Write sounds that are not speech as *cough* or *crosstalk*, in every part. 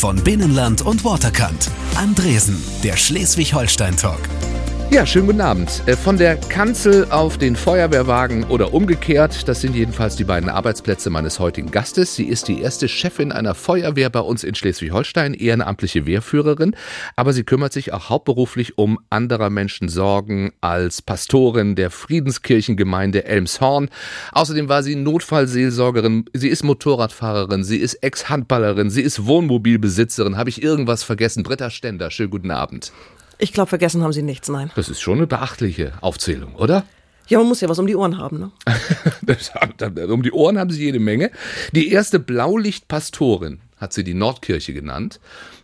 Von Binnenland und Waterkant. Andresen, der Schleswig-Holstein-Talk. Ja, schönen guten Abend. Äh, von der Kanzel auf den Feuerwehrwagen oder umgekehrt, das sind jedenfalls die beiden Arbeitsplätze meines heutigen Gastes. Sie ist die erste Chefin einer Feuerwehr bei uns in Schleswig-Holstein, ehrenamtliche Wehrführerin, aber sie kümmert sich auch hauptberuflich um anderer Menschen Sorgen als Pastorin der Friedenskirchengemeinde Elmshorn. Außerdem war sie Notfallseelsorgerin, sie ist Motorradfahrerin, sie ist Ex-Handballerin, sie ist Wohnmobilbesitzerin. Habe ich irgendwas vergessen? Britta Stender, schönen guten Abend. Ich glaube, vergessen haben Sie nichts, nein. Das ist schon eine beachtliche Aufzählung, oder? Ja, man muss ja was um die Ohren haben, ne? *laughs* das, um die Ohren haben sie jede Menge. Die erste Blaulichtpastorin hat sie die Nordkirche genannt.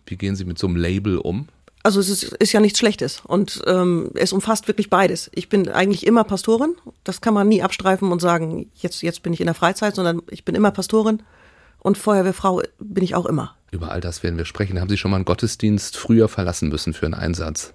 Wie gehen Sie mit so einem Label um? Also es ist, ist ja nichts Schlechtes und ähm, es umfasst wirklich beides. Ich bin eigentlich immer Pastorin. Das kann man nie abstreifen und sagen, jetzt, jetzt bin ich in der Freizeit, sondern ich bin immer Pastorin und Feuerwehrfrau bin ich auch immer. Über all das werden wir sprechen. Haben Sie schon mal einen Gottesdienst früher verlassen müssen für einen Einsatz?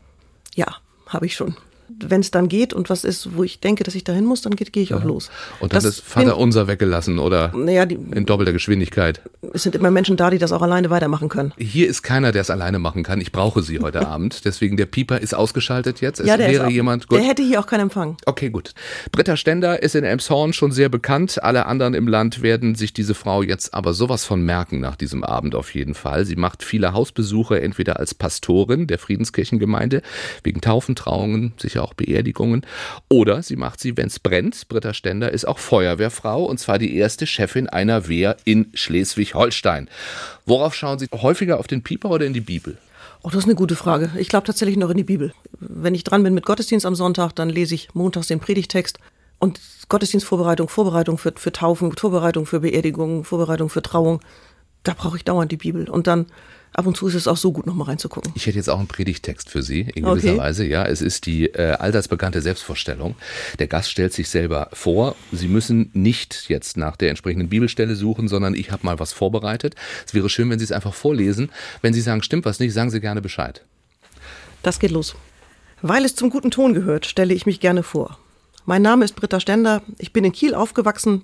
Ja, habe ich schon wenn es dann geht und was ist, wo ich denke, dass ich dahin muss, dann gehe ich ja. auch los. Und dann das ist Vater unser weggelassen oder naja, die, in doppelter Geschwindigkeit. Es sind immer Menschen da, die das auch alleine weitermachen können. Hier ist keiner, der es alleine machen kann. Ich brauche sie heute *laughs* Abend. Deswegen der Pieper ist ausgeschaltet jetzt. Es ja, der wäre auch, jemand. Gut. Der hätte hier auch keinen Empfang. Okay, gut. Britta Stender ist in Elmshorn schon sehr bekannt. Alle anderen im Land werden sich diese Frau jetzt aber sowas von merken nach diesem Abend auf jeden Fall. Sie macht viele Hausbesuche, entweder als Pastorin der Friedenskirchengemeinde, wegen Taufen, Trauungen, sicher auch Beerdigungen oder sie macht sie, wenn es brennt. Britta Stender ist auch Feuerwehrfrau und zwar die erste Chefin einer Wehr in Schleswig-Holstein. Worauf schauen Sie häufiger auf den Pieper oder in die Bibel? Oh, das ist eine gute Frage. Ich glaube tatsächlich noch in die Bibel. Wenn ich dran bin mit Gottesdienst am Sonntag, dann lese ich montags den Predigtext und Gottesdienstvorbereitung, Vorbereitung für, für Taufen, Vorbereitung für Beerdigungen, Vorbereitung für Trauung. Da brauche ich dauernd die Bibel. Und dann ab und zu ist es auch so gut, nochmal reinzugucken. Ich hätte jetzt auch einen Predigtext für Sie, in gewisser okay. Weise. Ja, es ist die äh, allseits bekannte Selbstvorstellung. Der Gast stellt sich selber vor. Sie müssen nicht jetzt nach der entsprechenden Bibelstelle suchen, sondern ich habe mal was vorbereitet. Es wäre schön, wenn Sie es einfach vorlesen. Wenn Sie sagen, stimmt was nicht, sagen Sie gerne Bescheid. Das geht los. Weil es zum guten Ton gehört, stelle ich mich gerne vor. Mein Name ist Britta Stender. Ich bin in Kiel aufgewachsen,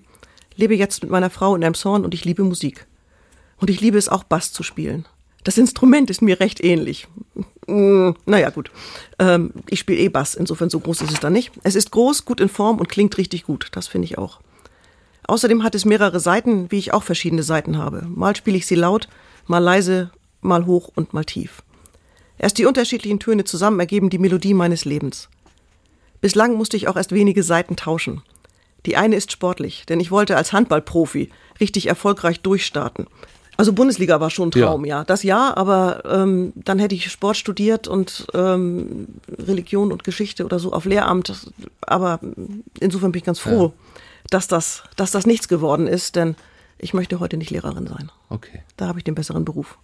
lebe jetzt mit meiner Frau in Elmshorn und ich liebe Musik. Und ich liebe es auch Bass zu spielen. Das Instrument ist mir recht ähnlich. Hm, naja, gut. Ähm, ich spiele eh Bass, insofern so groß ist es dann nicht. Es ist groß, gut in Form und klingt richtig gut. Das finde ich auch. Außerdem hat es mehrere Seiten, wie ich auch verschiedene Seiten habe. Mal spiele ich sie laut, mal leise, mal hoch und mal tief. Erst die unterschiedlichen Töne zusammen ergeben die Melodie meines Lebens. Bislang musste ich auch erst wenige Seiten tauschen. Die eine ist sportlich, denn ich wollte als Handballprofi richtig erfolgreich durchstarten. Also Bundesliga war schon ein Traum, ja. ja. Das ja, aber ähm, dann hätte ich Sport studiert und ähm, Religion und Geschichte oder so auf Lehramt. Aber insofern bin ich ganz froh, ja. dass, das, dass das nichts geworden ist, denn ich möchte heute nicht Lehrerin sein. Okay. Da habe ich den besseren Beruf.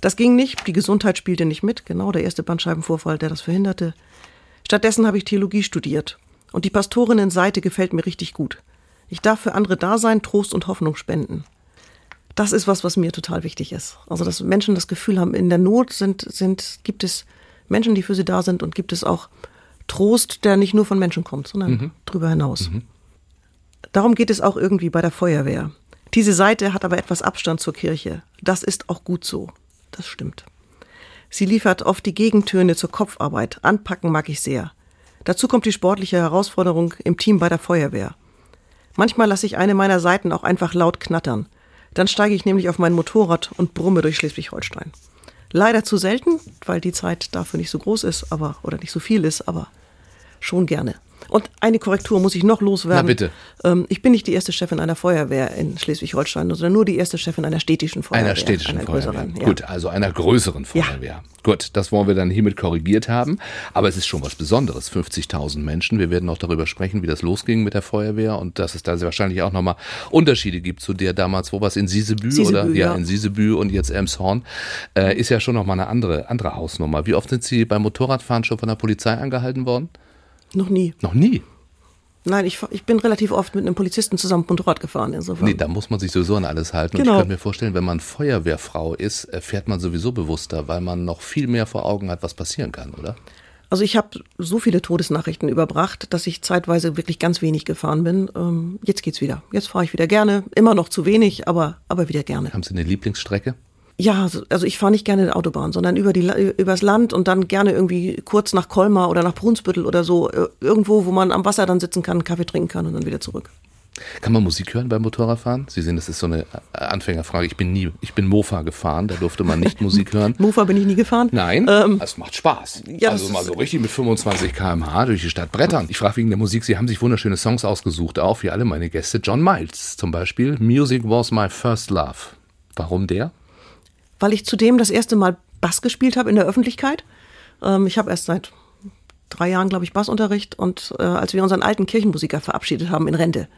Das ging nicht, die Gesundheit spielte nicht mit, genau der erste Bandscheibenvorfall, der das verhinderte. Stattdessen habe ich Theologie studiert. Und die Pastorinnenseite gefällt mir richtig gut. Ich darf für andere da sein, Trost und Hoffnung spenden das ist was, was mir total wichtig ist. Also, dass Menschen das Gefühl haben, in der Not sind, sind, gibt es Menschen, die für sie da sind und gibt es auch Trost, der nicht nur von Menschen kommt, sondern mhm. darüber hinaus. Mhm. Darum geht es auch irgendwie bei der Feuerwehr. Diese Seite hat aber etwas Abstand zur Kirche. Das ist auch gut so. Das stimmt. Sie liefert oft die Gegentöne zur Kopfarbeit. Anpacken mag ich sehr. Dazu kommt die sportliche Herausforderung im Team bei der Feuerwehr. Manchmal lasse ich eine meiner Seiten auch einfach laut knattern. Dann steige ich nämlich auf mein Motorrad und brumme durch Schleswig-Holstein. Leider zu selten, weil die Zeit dafür nicht so groß ist, aber oder nicht so viel ist, aber schon gerne. Und eine Korrektur muss ich noch loswerden. Na bitte. Ähm, ich bin nicht die erste Chefin einer Feuerwehr in Schleswig-Holstein, sondern nur die erste Chefin einer städtischen Feuerwehr. Einer städtischen einer Feuerwehr. Ja. Gut, also einer größeren Feuerwehr. Ja. Gut, das wollen wir dann hiermit korrigiert haben. Aber es ist schon was Besonderes. 50.000 Menschen. Wir werden noch darüber sprechen, wie das losging mit der Feuerwehr und dass es da wahrscheinlich auch nochmal Unterschiede gibt zu der damals, wo was in Sisebü, Sisebü oder ja, ja, in Sisebü und jetzt Elmshorn. Äh, ist ja schon nochmal eine andere, andere Hausnummer. Wie oft sind Sie beim Motorradfahren schon von der Polizei angehalten worden? Noch nie. Noch nie? Nein, ich, ich bin relativ oft mit einem Polizisten zusammen Motorrad gefahren. Insofern. Nee, da muss man sich sowieso an alles halten. Genau. Und ich könnte mir vorstellen, wenn man Feuerwehrfrau ist, äh, fährt man sowieso bewusster, weil man noch viel mehr vor Augen hat, was passieren kann, oder? Also ich habe so viele Todesnachrichten überbracht, dass ich zeitweise wirklich ganz wenig gefahren bin. Ähm, jetzt geht's wieder. Jetzt fahre ich wieder gerne. Immer noch zu wenig, aber, aber wieder gerne. Haben Sie eine Lieblingsstrecke? Ja, also ich fahre nicht gerne in der Autobahn, sondern über die übers Land und dann gerne irgendwie kurz nach Colmar oder nach Brunsbüttel oder so, äh, irgendwo, wo man am Wasser dann sitzen kann, Kaffee trinken kann und dann wieder zurück. Kann man Musik hören beim Motorradfahren? Sie sehen, das ist so eine Anfängerfrage. Ich bin nie, ich bin Mofa gefahren, da durfte man nicht Musik hören. *laughs* Mofa bin ich nie gefahren. Nein, ähm, es macht Spaß. Ja, also mal so richtig mit 25 km/h durch die Stadt brettern. Ich frage wegen der Musik, Sie haben sich wunderschöne Songs ausgesucht, auch wie alle meine Gäste. John Miles zum Beispiel, Music was my first love. Warum der? Weil ich zudem das erste Mal Bass gespielt habe in der Öffentlichkeit. Ähm, ich habe erst seit drei Jahren, glaube ich, Bassunterricht und äh, als wir unseren alten Kirchenmusiker verabschiedet haben in Rente,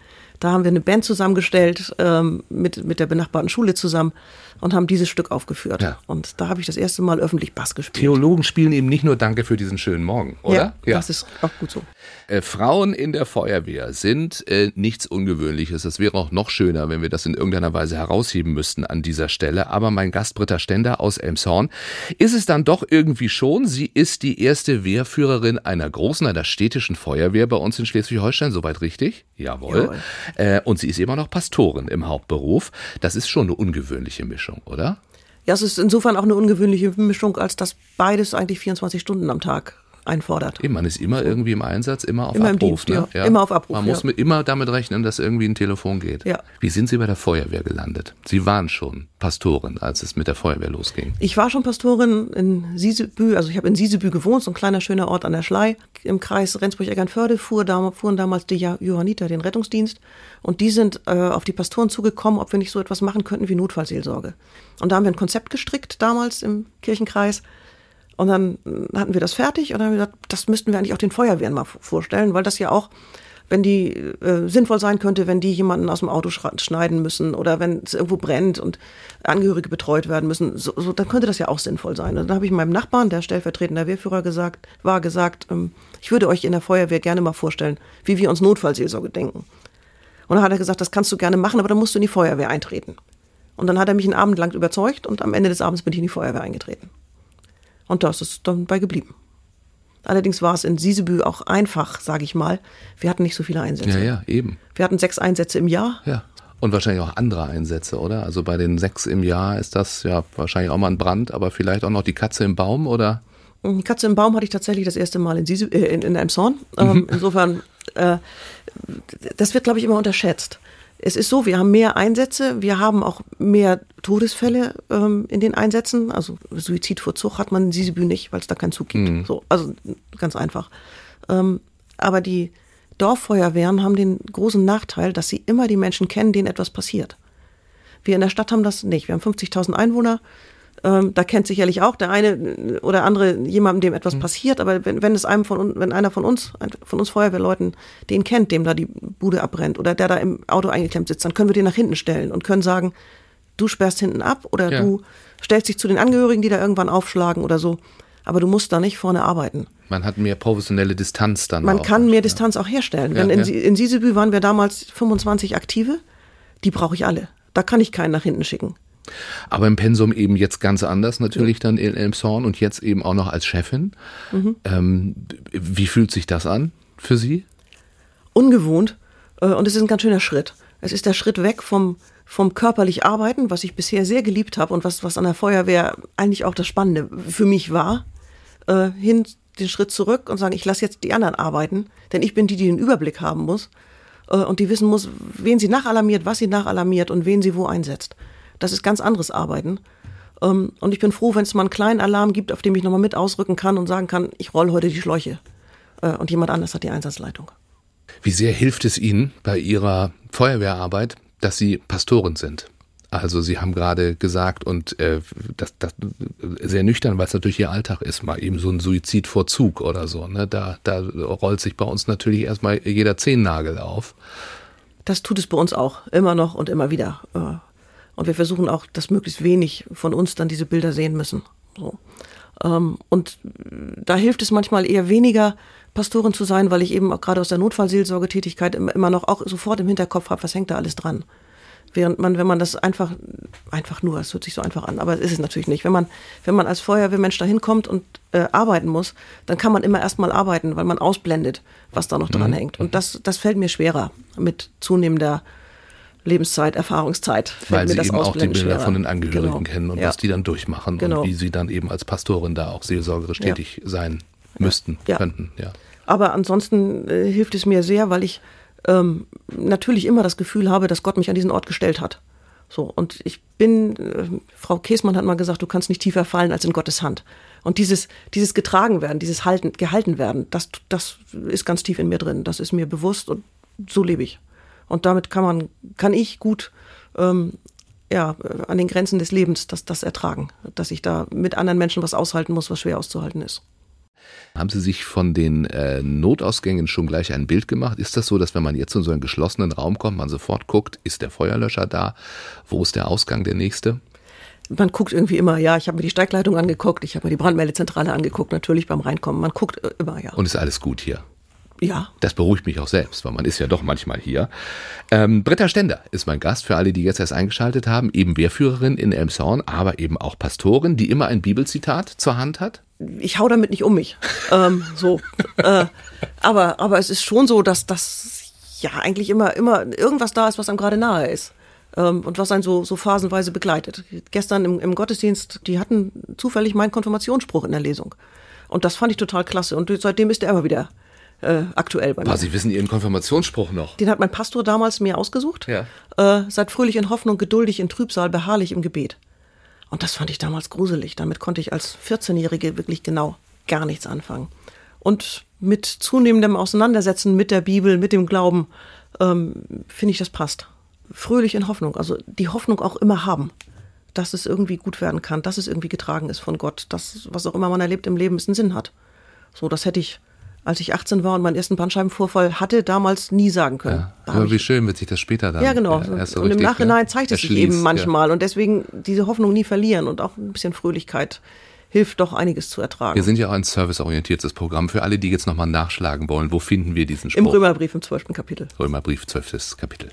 da haben wir eine Band zusammengestellt ähm, mit, mit der benachbarten Schule zusammen und haben dieses Stück aufgeführt. Ja. Und da habe ich das erste Mal öffentlich Bass gespielt. Theologen spielen eben nicht nur Danke für diesen schönen Morgen, oder? Ja, ja. das ist auch gut so. Äh, Frauen in der Feuerwehr sind äh, nichts Ungewöhnliches. Es wäre auch noch schöner, wenn wir das in irgendeiner Weise herausheben müssten an dieser Stelle. Aber mein Gast Britta Stender aus Elmshorn ist es dann doch irgendwie schon. Sie ist die erste Wehrführerin einer großen, einer städtischen Feuerwehr bei uns in Schleswig-Holstein. Soweit richtig? Jawohl. Jawohl. Äh, und sie ist immer noch Pastorin im Hauptberuf. Das ist schon eine ungewöhnliche Mischung, oder? Ja, es ist insofern auch eine ungewöhnliche Mischung, als dass beides eigentlich 24 Stunden am Tag einfordert. Eben, man ist immer irgendwie im Einsatz, immer auf immer Abruf. Dienst, ne? ja. Immer auf Abruf. Man muss mit, immer damit rechnen, dass irgendwie ein Telefon geht. Ja. Wie sind Sie bei der Feuerwehr gelandet? Sie waren schon Pastorin, als es mit der Feuerwehr losging. Ich war schon Pastorin in Siesebü, also ich habe in Siesebü gewohnt, so ein kleiner schöner Ort an der Schlei. Im Kreis Rendsburg-Eckernförde fuhr, fuhren damals die Johanniter den Rettungsdienst und die sind äh, auf die Pastoren zugekommen, ob wir nicht so etwas machen könnten wie Notfallseelsorge. Und da haben wir ein Konzept gestrickt damals im Kirchenkreis und dann hatten wir das fertig und dann haben wir gesagt, das müssten wir eigentlich auch den Feuerwehren mal vorstellen, weil das ja auch, wenn die äh, sinnvoll sein könnte, wenn die jemanden aus dem Auto schneiden müssen oder wenn es irgendwo brennt und Angehörige betreut werden müssen, so, so, dann könnte das ja auch sinnvoll sein. Und dann habe ich meinem Nachbarn, der stellvertretender Wehrführer gesagt, war gesagt, ähm, ich würde euch in der Feuerwehr gerne mal vorstellen, wie wir uns Notfallseelsorge denken. Und dann hat er gesagt, das kannst du gerne machen, aber dann musst du in die Feuerwehr eintreten. Und dann hat er mich einen Abend lang überzeugt und am Ende des Abends bin ich in die Feuerwehr eingetreten. Und das ist dann bei geblieben. Allerdings war es in Siesebü auch einfach, sage ich mal. Wir hatten nicht so viele Einsätze. Ja, ja, eben. Wir hatten sechs Einsätze im Jahr. Ja. Und wahrscheinlich auch andere Einsätze, oder? Also bei den sechs im Jahr ist das ja wahrscheinlich auch mal ein Brand, aber vielleicht auch noch die Katze im Baum, oder? Die Katze im Baum hatte ich tatsächlich das erste Mal in, Siese, äh, in, in Elmshorn. Ähm, mhm. insofern, äh, das wird, glaube ich, immer unterschätzt es ist so, wir haben mehr Einsätze, wir haben auch mehr Todesfälle ähm, in den Einsätzen. Also Suizid vor Zug hat man in Sisebü nicht, weil es da keinen Zug gibt. Mhm. So, also ganz einfach. Ähm, aber die Dorffeuerwehren haben den großen Nachteil, dass sie immer die Menschen kennen, denen etwas passiert. Wir in der Stadt haben das nicht. Wir haben 50.000 Einwohner. Ähm, da kennt sicherlich auch der eine oder andere jemandem, dem etwas mhm. passiert, aber wenn, wenn es einem von wenn einer von uns, von uns Feuerwehrleuten, den kennt, dem da die Bude abbrennt oder der da im Auto eingeklemmt sitzt, dann können wir den nach hinten stellen und können sagen, du sperrst hinten ab oder ja. du stellst dich zu den Angehörigen, die da irgendwann aufschlagen oder so. Aber du musst da nicht vorne arbeiten. Man hat mehr professionelle Distanz dann. Man kann mehr ja. Distanz auch herstellen. Ja, in, in Siesebü waren wir damals 25 Aktive. Die brauche ich alle. Da kann ich keinen nach hinten schicken. Aber im Pensum eben jetzt ganz anders natürlich dann in Elmshorn und jetzt eben auch noch als Chefin. Mhm. Ähm, wie fühlt sich das an für Sie? Ungewohnt äh, und es ist ein ganz schöner Schritt. Es ist der Schritt weg vom, vom körperlich Arbeiten, was ich bisher sehr geliebt habe und was, was an der Feuerwehr eigentlich auch das Spannende für mich war, äh, hin den Schritt zurück und sagen, ich lasse jetzt die anderen arbeiten, denn ich bin die, die den Überblick haben muss äh, und die wissen muss, wen sie nachalarmiert, was sie nachalarmiert und wen sie wo einsetzt. Das ist ganz anderes Arbeiten. Ähm, und ich bin froh, wenn es mal einen kleinen Alarm gibt, auf dem ich nochmal mit ausrücken kann und sagen kann, ich roll heute die Schläuche. Äh, und jemand anders hat die Einsatzleitung. Wie sehr hilft es Ihnen bei Ihrer Feuerwehrarbeit, dass Sie Pastoren sind? Also Sie haben gerade gesagt und äh, das, das sehr nüchtern, weil es natürlich Ihr Alltag ist, mal eben so ein Suizidvorzug oder so. Ne? Da, da rollt sich bei uns natürlich erstmal jeder Zehennagel auf. Das tut es bei uns auch immer noch und immer wieder. Und wir versuchen auch, dass möglichst wenig von uns dann diese Bilder sehen müssen. So. Ähm, und da hilft es manchmal eher weniger, Pastorin zu sein, weil ich eben auch gerade aus der Notfallseelsorgetätigkeit immer noch auch sofort im Hinterkopf habe, was hängt da alles dran. Während man, wenn man das einfach, einfach nur, es hört sich so einfach an, aber es ist es natürlich nicht. Wenn man, wenn man als Feuerwehrmensch da hinkommt und äh, arbeiten muss, dann kann man immer erstmal arbeiten, weil man ausblendet, was da noch dran mhm. hängt. Und das, das fällt mir schwerer mit zunehmender Lebenszeit, Erfahrungszeit. Weil sie eben auch die Bilder schwerer. von den Angehörigen genau. kennen und ja. was die dann durchmachen genau. und wie sie dann eben als Pastorin da auch seelsorgerisch ja. tätig sein müssten, ja. könnten. Ja. Aber ansonsten äh, hilft es mir sehr, weil ich ähm, natürlich immer das Gefühl habe, dass Gott mich an diesen Ort gestellt hat. So, und ich bin, äh, Frau Käsmann hat mal gesagt, du kannst nicht tiefer fallen als in Gottes Hand. Und dieses, dieses getragen werden, dieses halten, gehalten werden, das, das ist ganz tief in mir drin. Das ist mir bewusst und so lebe ich. Und damit kann man, kann ich gut ähm, ja, an den Grenzen des Lebens das, das ertragen, dass ich da mit anderen Menschen was aushalten muss, was schwer auszuhalten ist. Haben Sie sich von den äh, Notausgängen schon gleich ein Bild gemacht? Ist das so, dass wenn man jetzt in so einen geschlossenen Raum kommt, man sofort guckt, ist der Feuerlöscher da? Wo ist der Ausgang der nächste? Man guckt irgendwie immer, ja, ich habe mir die Steigleitung angeguckt, ich habe mir die Brandmeldezentrale angeguckt, natürlich beim Reinkommen. Man guckt äh, immer, ja. Und ist alles gut hier? Ja. Das beruhigt mich auch selbst, weil man ist ja doch manchmal hier. Ähm, Britta Stender ist mein Gast für alle, die jetzt erst eingeschaltet haben. Eben Wehrführerin in Elmshorn, aber eben auch Pastorin, die immer ein Bibelzitat zur Hand hat. Ich hau damit nicht um mich. ähm, so. Äh, aber, aber es ist schon so, dass das ja eigentlich immer, immer irgendwas da ist, was einem gerade nahe ist. Ähm, und was einen so, so phasenweise begleitet. Gestern im, im Gottesdienst, die hatten zufällig meinen Konfirmationsspruch in der Lesung. Und das fand ich total klasse. Und seitdem ist er immer wieder äh, aktuell bei mir. Aber Sie wissen Ihren Konfirmationsspruch noch. Den hat mein Pastor damals mir ausgesucht. Ja. Äh, seid fröhlich in Hoffnung, geduldig in Trübsal, beharrlich im Gebet. Und das fand ich damals gruselig. Damit konnte ich als 14-Jährige wirklich genau gar nichts anfangen. Und mit zunehmendem Auseinandersetzen mit der Bibel, mit dem Glauben, ähm, finde ich, das passt. Fröhlich in Hoffnung, also die Hoffnung auch immer haben, dass es irgendwie gut werden kann, dass es irgendwie getragen ist von Gott, dass was auch immer man erlebt im Leben, es einen Sinn hat. So, das hätte ich als ich 18 war und meinen ersten Bandscheibenvorfall hatte, damals nie sagen können. Ja, aber wie schön wird sich das später dann. Ja, genau. So und im Nachhinein ne, zeigt es sich eben manchmal. Ja. Und deswegen diese Hoffnung nie verlieren und auch ein bisschen Fröhlichkeit hilft doch einiges zu ertragen. Wir sind ja auch ein serviceorientiertes Programm. Für alle, die jetzt nochmal nachschlagen wollen, wo finden wir diesen Spruch? Im Römerbrief im 12. Kapitel. Römerbrief, 12. Kapitel.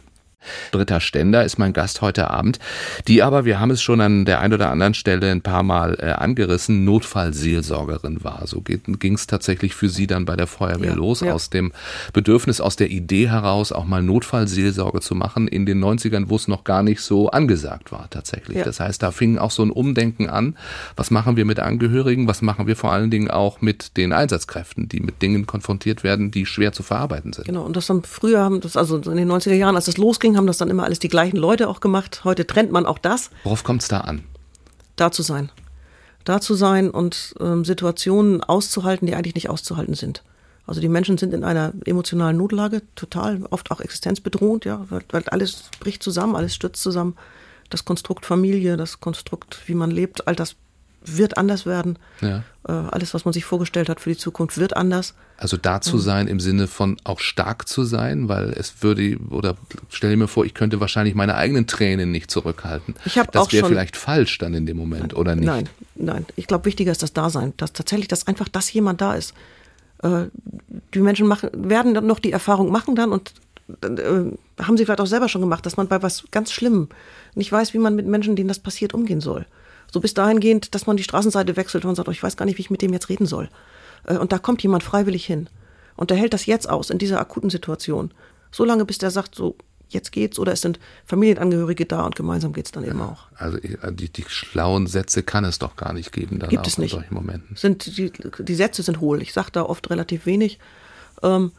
Britta Stender ist mein Gast heute Abend, die aber, wir haben es schon an der einen oder anderen Stelle ein paar Mal äh, angerissen, Notfallseelsorgerin war. So ging es tatsächlich für sie dann bei der Feuerwehr ja, los, ja. aus dem Bedürfnis, aus der Idee heraus, auch mal Notfallseelsorge zu machen in den 90ern, wo es noch gar nicht so angesagt war tatsächlich. Ja. Das heißt, da fing auch so ein Umdenken an. Was machen wir mit Angehörigen? Was machen wir vor allen Dingen auch mit den Einsatzkräften, die mit Dingen konfrontiert werden, die schwer zu verarbeiten sind? Genau, und das haben früher, haben das also in den 90er Jahren, als das losging, Deswegen haben das dann immer alles die gleichen Leute auch gemacht. Heute trennt man auch das. Worauf kommt es da an? Da zu sein. Da zu sein und ähm, Situationen auszuhalten, die eigentlich nicht auszuhalten sind. Also die Menschen sind in einer emotionalen Notlage, total, oft auch existenzbedrohend, ja, weil, weil alles bricht zusammen, alles stürzt zusammen. Das Konstrukt Familie, das Konstrukt, wie man lebt, all das wird anders werden. Ja. Äh, alles, was man sich vorgestellt hat für die Zukunft, wird anders. Also da zu sein im Sinne von auch stark zu sein, weil es würde, oder stell mir vor, ich könnte wahrscheinlich meine eigenen Tränen nicht zurückhalten. Ich das Das wäre vielleicht falsch dann in dem Moment, oder nicht? Nein, nein. Ich glaube, wichtiger ist das Dasein. Dass tatsächlich, dass einfach, dass jemand da ist. Äh, die Menschen machen, werden dann noch die Erfahrung machen dann und äh, haben sie vielleicht auch selber schon gemacht, dass man bei was ganz Schlimmem nicht weiß, wie man mit Menschen, denen das passiert, umgehen soll. So bis dahingehend, dass man die Straßenseite wechselt und sagt, oh, ich weiß gar nicht, wie ich mit dem jetzt reden soll. Äh, und da kommt jemand freiwillig hin. Und der hält das jetzt aus, in dieser akuten Situation. So lange, bis der sagt, so, jetzt geht's, oder es sind Familienangehörige da und gemeinsam geht's dann eben auch. Also äh, die, die schlauen Sätze kann es doch gar nicht geben dann Gibt es nicht. in solchen Momenten. Sind, die, die Sätze sind hohl. Ich sage da oft relativ wenig. Ähm,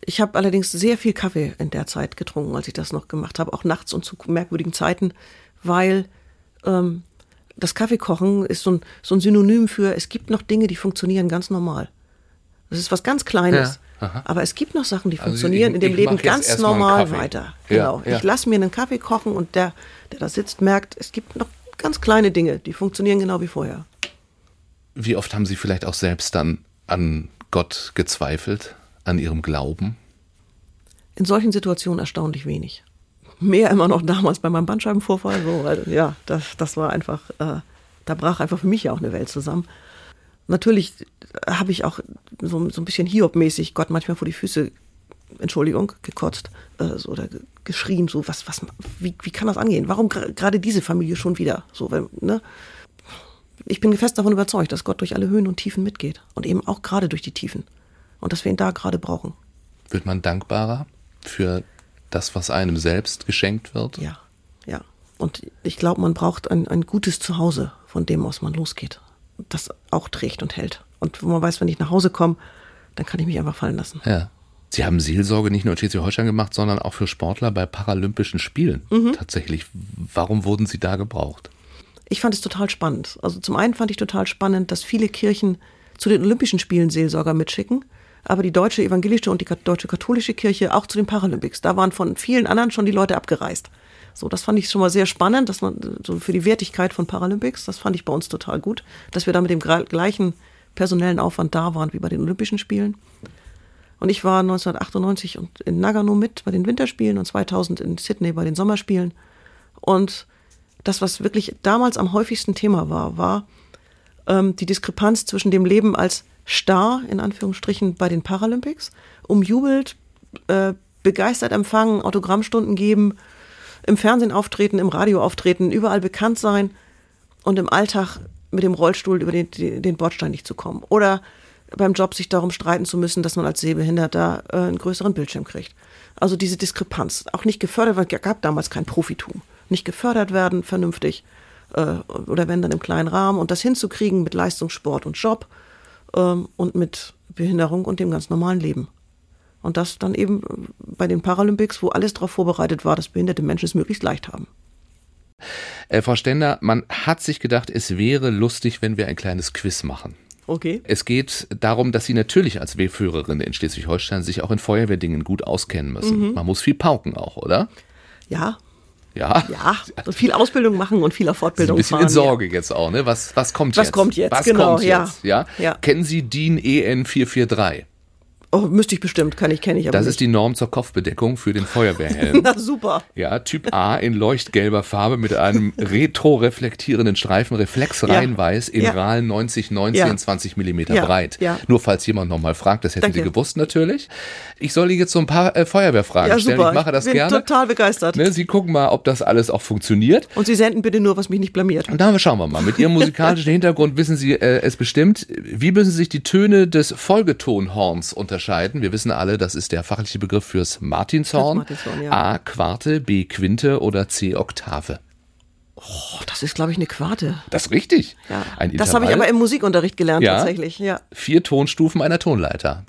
ich habe allerdings sehr viel Kaffee in der Zeit getrunken, als ich das noch gemacht habe, auch nachts und zu merkwürdigen Zeiten, weil ähm, das Kaffeekochen ist so ein, so ein Synonym für, es gibt noch Dinge, die funktionieren ganz normal. Das ist was ganz Kleines. Ja, aber es gibt noch Sachen, die also funktionieren ich, in dem Leben ganz normal weiter. Genau. Ja, ja. Ich lasse mir einen Kaffee kochen und der, der da sitzt, merkt, es gibt noch ganz kleine Dinge, die funktionieren genau wie vorher. Wie oft haben Sie vielleicht auch selbst dann an Gott gezweifelt, an Ihrem Glauben? In solchen Situationen erstaunlich wenig mehr immer noch damals bei meinem Bandscheibenvorfall. So, weil, ja, das, das war einfach, äh, da brach einfach für mich ja auch eine Welt zusammen. Natürlich habe ich auch so, so ein bisschen Hiob-mäßig Gott manchmal vor die Füße, Entschuldigung, gekotzt äh, so, oder geschrien, so, was, was, wie, wie kann das angehen? Warum gerade diese Familie schon wieder? So, weil, ne? Ich bin fest davon überzeugt, dass Gott durch alle Höhen und Tiefen mitgeht. Und eben auch gerade durch die Tiefen. Und dass wir ihn da gerade brauchen. Wird man dankbarer für das, was einem selbst geschenkt wird? Ja, ja. Und ich glaube, man braucht ein, ein gutes Zuhause, von dem aus man losgeht. Das auch trägt und hält. Und wo man weiß, wenn ich nach Hause komme, dann kann ich mich einfach fallen lassen. Ja. Sie haben Seelsorge nicht nur in Schleswig-Holstein gemacht, sondern auch für Sportler bei Paralympischen Spielen. Mhm. Tatsächlich. Warum wurden Sie da gebraucht? Ich fand es total spannend. Also zum einen fand ich total spannend, dass viele Kirchen zu den Olympischen Spielen Seelsorger mitschicken, aber die deutsche evangelische und die deutsche katholische Kirche auch zu den Paralympics. Da waren von vielen anderen schon die Leute abgereist. So, das fand ich schon mal sehr spannend, dass man so für die Wertigkeit von Paralympics, das fand ich bei uns total gut, dass wir da mit dem gleichen personellen Aufwand da waren wie bei den Olympischen Spielen. Und ich war 1998 in Nagano mit bei den Winterspielen und 2000 in Sydney bei den Sommerspielen. Und das, was wirklich damals am häufigsten Thema war, war ähm, die Diskrepanz zwischen dem Leben als Star, in Anführungsstrichen, bei den Paralympics, umjubelt, äh, begeistert empfangen, Autogrammstunden geben, im Fernsehen auftreten, im Radio auftreten, überall bekannt sein und im Alltag mit dem Rollstuhl über den, den Bordstein nicht zu kommen. Oder beim Job sich darum streiten zu müssen, dass man als Sehbehinderter äh, einen größeren Bildschirm kriegt. Also diese Diskrepanz. Auch nicht gefördert, weil es gab damals kein Profitum. Nicht gefördert werden, vernünftig. Äh, oder wenn dann im kleinen Rahmen. Und das hinzukriegen mit Leistungssport und Job ähm, und mit Behinderung und dem ganz normalen Leben. Und das dann eben bei den Paralympics, wo alles darauf vorbereitet war, dass behinderte Menschen es möglichst leicht haben. Äh, Frau Stender, man hat sich gedacht, es wäre lustig, wenn wir ein kleines Quiz machen. Okay. Es geht darum, dass Sie natürlich als Wehführerin in Schleswig-Holstein sich auch in Feuerwehrdingen gut auskennen müssen. Mhm. Man muss viel pauken auch, oder? Ja. Ja. Ja, also viel Ausbildung machen und viel auf Fortbildung ein bisschen fahren, in Sorge ja. jetzt auch, ne? Was, was kommt was jetzt? Was kommt jetzt, was genau, kommt jetzt? Ja. ja. Kennen Sie DIN EN 443? Oh, müsste ich bestimmt, kann ich, kenne ich aber Das nicht. ist die Norm zur Kopfbedeckung für den Feuerwehrhelm. *laughs* Na super. Ja, Typ A in leuchtgelber Farbe mit einem retroreflektierenden Streifen, Reflexreinweiß, in Ja. RAL 90, 19, Ja. 20 Millimeter Ja. breit. Ja. Nur falls jemand nochmal fragt, das hätten Danke. Sie gewusst natürlich. Ich soll Ihnen jetzt so ein paar äh, Feuerwehrfragen Ja, stellen. Ich mache das bin gerne. total begeistert. Ne, Sie gucken mal, ob das alles auch funktioniert. Und Sie senden bitte nur, was mich nicht blamiert. Und da schauen wir mal. Mit Ihrem musikalischen Hintergrund wissen Sie äh, es bestimmt. Wie müssen sich die Töne des Folgetonhorns unterscheiden? Wir wissen alle, das ist der fachliche Begriff fürs Martinshorn. Martinshorn, ja. A Quarte, B Quinte oder C Oktave. Oh, das ist, glaube ich, eine Quarte. Das ist richtig. Ja. Ein das habe ich aber im Musikunterricht gelernt, Ja? tatsächlich. Ja. Vier Tonstufen einer Tonleiter.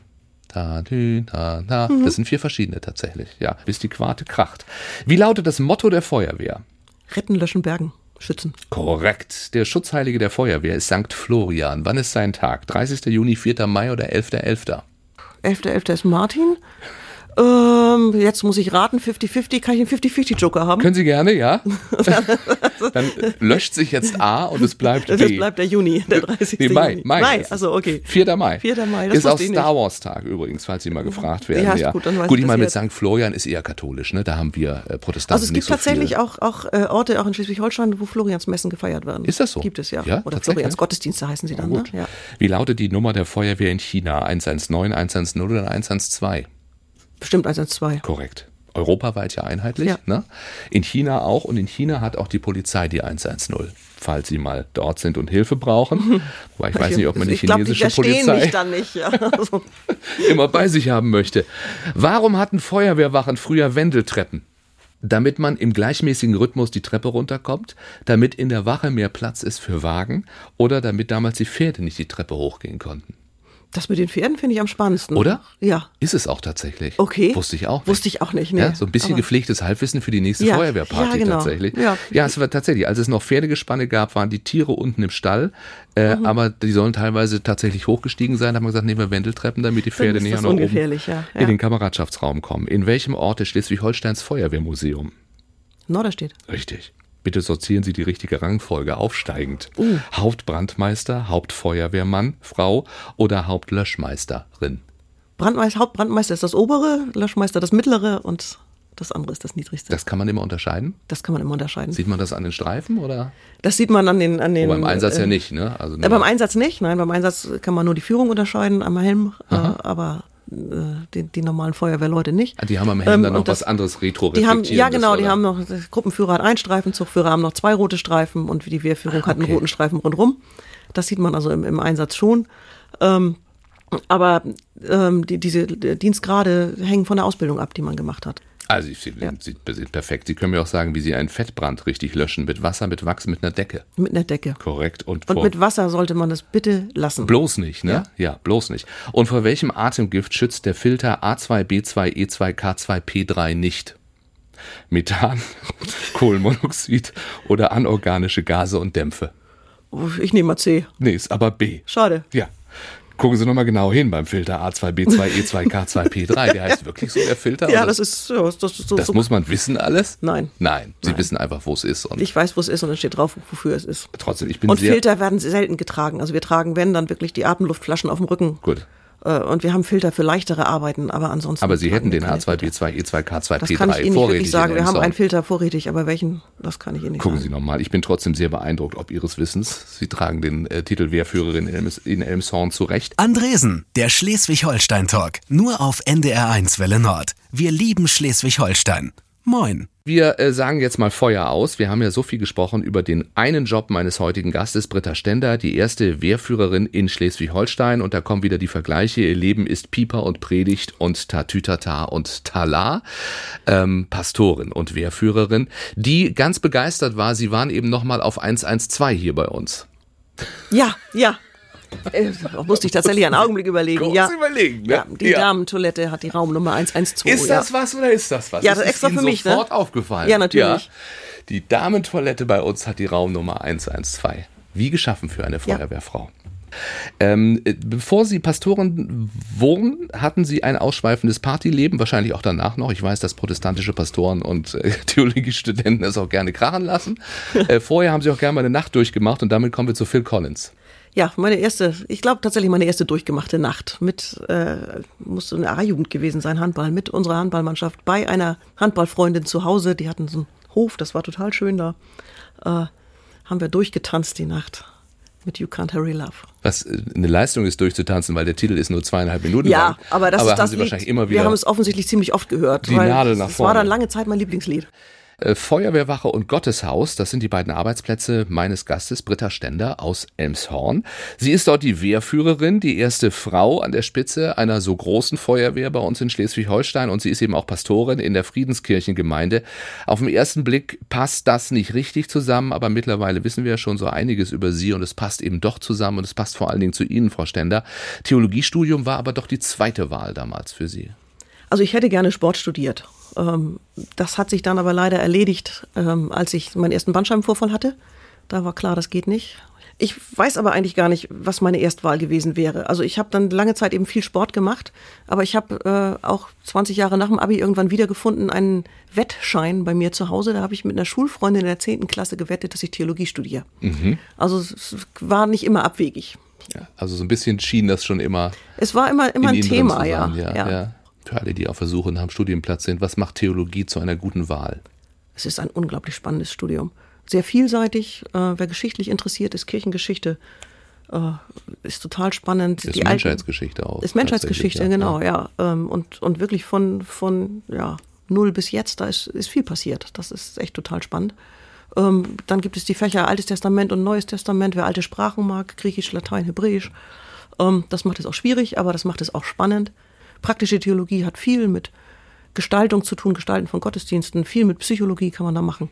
Da, dü, da, da. Mhm. Das sind vier verschiedene tatsächlich. Ja, bis die Quarte kracht. Wie lautet das Motto der Feuerwehr? Retten, löschen, bergen, schützen. Korrekt. Der Schutzheilige der Feuerwehr ist St. Florian. Wann ist sein Tag? 30. Juni, 4. Mai oder 11.11.? 11.11. ist Martin. Ähm, jetzt muss ich raten, 50-50. Kann ich einen 50-50-Joker haben? Können Sie gerne, ja? *laughs* Dann löscht sich jetzt A und es bleibt das B. bleibt der Juni, der 30. Nee, Mai, Juni. Mai. Mai, also okay. 4. Mai. 4. Mai, das ist auch Star. Wars Tag übrigens, falls Sie mal gefragt werden. Ja, ist gut, dann weiß gut ich meine, mit. St. Florian ist eher katholisch, ne? Da haben wir äh, Protestanten Also es gibt so tatsächlich viel. auch, auch äh, Orte, auch in Schleswig-Holstein, wo Floriansmessen gefeiert werden. Ist das so? Gibt es, ja. Ja, Oder tatsächlich? Florians Gottesdienste heißen sie dann, ne? Ja. Wie lautet die Nummer der Feuerwehr in China? 119, 110 oder 112? Bestimmt 112. Korrekt. Europaweit ja einheitlich. Ja. Ne? In China auch. Und in China hat auch die Polizei die 110. Falls Sie mal dort sind und Hilfe brauchen. *laughs* Wobei ich weiß nicht, ob man die ich glaub, chinesische die Polizei mich dann nicht. Ja. Also, *laughs* *laughs* immer bei sich haben möchte. Warum hatten Feuerwehrwachen früher Wendeltreppen? Damit man im gleichmäßigen Rhythmus die Treppe runterkommt, damit in der Wache mehr Platz ist für Wagen oder damit damals die Pferde nicht die Treppe hochgehen konnten. Das mit den Pferden finde ich am spannendsten. Oder? Ja. Ist es auch tatsächlich. Okay. Wusste ich auch nicht. Wusste ich auch nicht, nee. Ja, so ein bisschen Aber- gepflegtes Halbwissen für die nächste Ja, Feuerwehrparty ja, genau. tatsächlich. Ja. ja, es war tatsächlich, als es noch Pferdegespanne gab, waren die Tiere unten im Stall, äh, Mhm. aber die sollen teilweise tatsächlich hochgestiegen sein. Da haben wir gesagt, nehmen wir Wendeltreppen, damit die Pferde näher nach oben ja. in den Kameradschaftsraum kommen. In welchem Ort ist Schleswig-Holsteins Feuerwehrmuseum? Norderstedt. Richtig. Bitte sortieren Sie die richtige Rangfolge aufsteigend. Uh. Hauptbrandmeister, Hauptfeuerwehrmann, Frau oder Hauptlöschmeisterin? Brandmeister, Hauptbrandmeister ist das obere, Löschmeister das mittlere und das andere ist das niedrigste. Das, Das kann man immer unterscheiden. kann man immer unterscheiden. Sieht man das an den Streifen oder? Das sieht man an den. An den Oh, beim Einsatz äh, ja nicht, ne? Also Äh, beim Einsatz nicht, nein, beim Einsatz kann man nur die Führung unterscheiden am Helm, äh, aber die, die normalen Feuerwehrleute nicht. Ah, die haben am Helm Ähm, dann noch das- was anderes retro Die haben, ja genau, die oder? haben noch, der Gruppenführer hat einen Streifen, Zugführer haben noch zwei rote Streifen und die Wehrführung hat einen okay. roten Streifen rundherum. Das sieht man also im, im Einsatz schon. Ähm, aber ähm, die, diese Dienstgrade hängen von der Ausbildung ab, die man gemacht hat. Also Sie, Ja. Sind perfekt. Sie können mir auch sagen, wie Sie einen Fettbrand richtig löschen. Mit Wasser, mit Wachs, mit einer Decke. Mit einer Decke. Korrekt. Und, Und mit Wasser sollte man das bitte lassen. bloß nicht, ne? Ja. bloß nicht. Und vor welchem Atemgift schützt der Filter A2B2E2K2P3 nicht? Methan, *laughs* Kohlenmonoxid oder anorganische Gase und Dämpfe? Ich nehme mal C. Nee, ist aber B. Schade. Ja. Gucken Sie nochmal genau hin beim Filter A2B2E2K2P3. *laughs* Der heißt wirklich so, der Filter? Ja, Und das ist, ja, das ist so. das so muss man wissen alles? Nein. Nein, Sie Nein. wissen einfach, wo es ist. Und ich weiß, wo es ist und dann steht drauf, wofür es ist. trotzdem, ich bin Und sehr... Filter werden selten getragen. Also wir tragen, wenn, dann wirklich die Atemluftflaschen auf dem Rücken. Gut. Äh, Und wir haben Filter für leichtere Arbeiten, aber ansonsten. Aber Sie hätten den keine Filter. A2B2E2K2P3 Das kann ich Ihnen nicht vorrätig wirklich sagen. Wir haben einen. Filter vorrätig, aber welchen, das kann ich Ihnen nicht Gucken Sie sagen. nochmal, ich bin trotzdem sehr beeindruckt, ob Ihres Wissens. Sie tragen den äh, Titel Wehrführerin in, Elms, in Elmshorn zurecht. Andresen, der Schleswig-Holstein-Talk. Nur auf NDR1 Welle Nord. Wir lieben Schleswig-Holstein. Moin. Wir äh, sagen jetzt mal Feuer aus. Wir haben ja so viel gesprochen über den einen Job meines heutigen Gastes, Britta Stender, die erste Wehrführerin in Schleswig-Holstein. Und da kommen wieder die Vergleiche. Ihr Leben ist Pieper und Predigt und Tatütata und Tala. Ähm, Pastorin und Wehrführerin, die ganz begeistert war. Sie waren eben nochmal auf 112 hier bei uns. Ja, ja. Äh, musste ich tatsächlich einen Augenblick überlegen. Kurz ja. überlegen, ne? Ja, die Ja. Damentoilette hat die Raumnummer 112. Ist ja. das was oder ist das was? Ja, Ist das es extra Ihnen für mich, ne? sofort aufgefallen. Ja, natürlich. Die Damentoilette bei uns hat die Raumnummer 112. Wie geschaffen für eine Feuerwehrfrau. Ähm, äh, bevor Sie Pastoren wurden, hatten Sie ein ausschweifendes Partyleben, wahrscheinlich auch danach noch. Ich weiß, dass protestantische Pastoren und äh, *laughs* Theologiestudenten es auch gerne krachen lassen. *laughs* äh, vorher haben Sie auch gerne mal eine Nacht durchgemacht und damit kommen wir zu Phil Collins. Ja, meine erste, ich glaube tatsächlich meine erste durchgemachte Nacht mit, äh, musste eine A-Jugend gewesen sein, Handball, mit unserer Handballmannschaft bei einer Handballfreundin zu Hause. Die hatten so einen Hof, das war total schön da. Äh, haben wir durchgetanzt die Nacht mit You Can't Hurry Love. Was eine Leistung ist, durchzutanzen, weil der Titel ist nur zweieinhalb Minuten Ja, lang. aber das aber ist haben das Sie Lied. wahrscheinlich immer wieder wir haben es offensichtlich ziemlich oft gehört. Die weil Nadel nach Es war vorne. dann lange Zeit mein Lieblingslied. Äh, Feuerwehrwache und Gotteshaus, das sind die beiden Arbeitsplätze meines Gastes Britta Stender aus Elmshorn. Sie ist dort die Wehrführerin, die erste Frau an der Spitze einer so großen Feuerwehr bei uns in Schleswig-Holstein und sie ist eben auch Pastorin in der Friedenskirchengemeinde. Auf den ersten Blick passt das nicht richtig zusammen, aber mittlerweile wissen wir ja schon so einiges über sie und es passt eben doch zusammen und es passt vor allen Dingen zu Ihnen, Frau Stender. Theologiestudium war aber doch die zweite Wahl damals für Sie. Also ich hätte gerne Sport studiert. Ähm, das hat sich dann aber leider erledigt, ähm, als ich meinen ersten Bandscheibenvorfall hatte. Da war klar, das geht nicht. Ich weiß aber eigentlich gar nicht, was meine Erstwahl gewesen wäre. Also ich habe dann lange Zeit eben viel Sport gemacht, aber ich habe äh, auch 20 Jahre nach dem Abi irgendwann wiedergefunden einen Wettschein bei mir zu Hause. Da habe ich mit einer Schulfreundin in der 10. Klasse gewettet, dass ich Theologie studiere. Also es war nicht immer abwegig. Ja, also so ein bisschen schien das schon immer Es war immer, immer in ein Ihnen Thema, ja. ja, ja. Für alle, die auf der Suche nach einem Studienplatz sind, was macht Theologie zu einer guten Wahl? Es ist ein unglaublich spannendes Studium. Sehr vielseitig. Äh, wer geschichtlich interessiert ist, Kirchengeschichte äh, ist total spannend. Ist Die alten- Menschheitsgeschichte auch. Ist Menschheitsgeschichte, tatsächlich, genau, ja. Ähm, und, und wirklich von, von ja, null bis jetzt, da ist, ist viel passiert. Das ist echt total spannend. Ähm, dann gibt es die Fächer Altes Testament und Neues Testament. Wer alte Sprachen mag, Griechisch, Latein, Hebräisch. Ähm, das macht es auch schwierig, aber das macht es auch spannend. Praktische Theologie hat viel mit Gestaltung zu tun, Gestalten von Gottesdiensten. Viel mit Psychologie kann man da machen.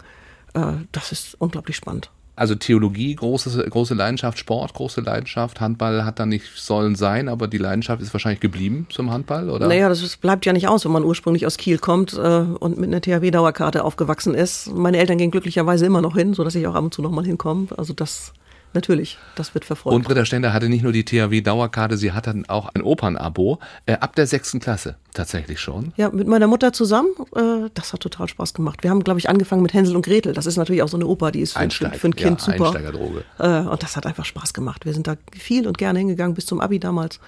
Äh, das ist unglaublich spannend. Also Theologie, große, große Leidenschaft, Sport, große Leidenschaft, Handball hat da nicht sollen sein, aber die Leidenschaft ist wahrscheinlich geblieben zum Handball, oder? Naja, das bleibt ja nicht aus, wenn man ursprünglich aus Kiel kommt äh, und mit einer THW-Dauerkarte aufgewachsen ist. Meine Eltern gehen glücklicherweise immer noch hin, sodass ich auch ab und zu noch mal hinkomme. Also das, natürlich, das wird verfolgt. Und Britta Stender hatte nicht nur die THW-Dauerkarte, sie hatte auch ein Opernabo äh, ab der sechsten Klasse tatsächlich schon. ja, mit meiner Mutter zusammen, äh, das hat total Spaß gemacht. Wir haben, glaube ich, angefangen mit Hänsel und Gretel. Das ist natürlich auch so eine Oper, die ist für, Einsteig, für ein Kind ja, super. Einsteigerdroge. Äh, und das hat einfach Spaß gemacht. Wir sind da viel und gerne hingegangen bis zum Abi damals.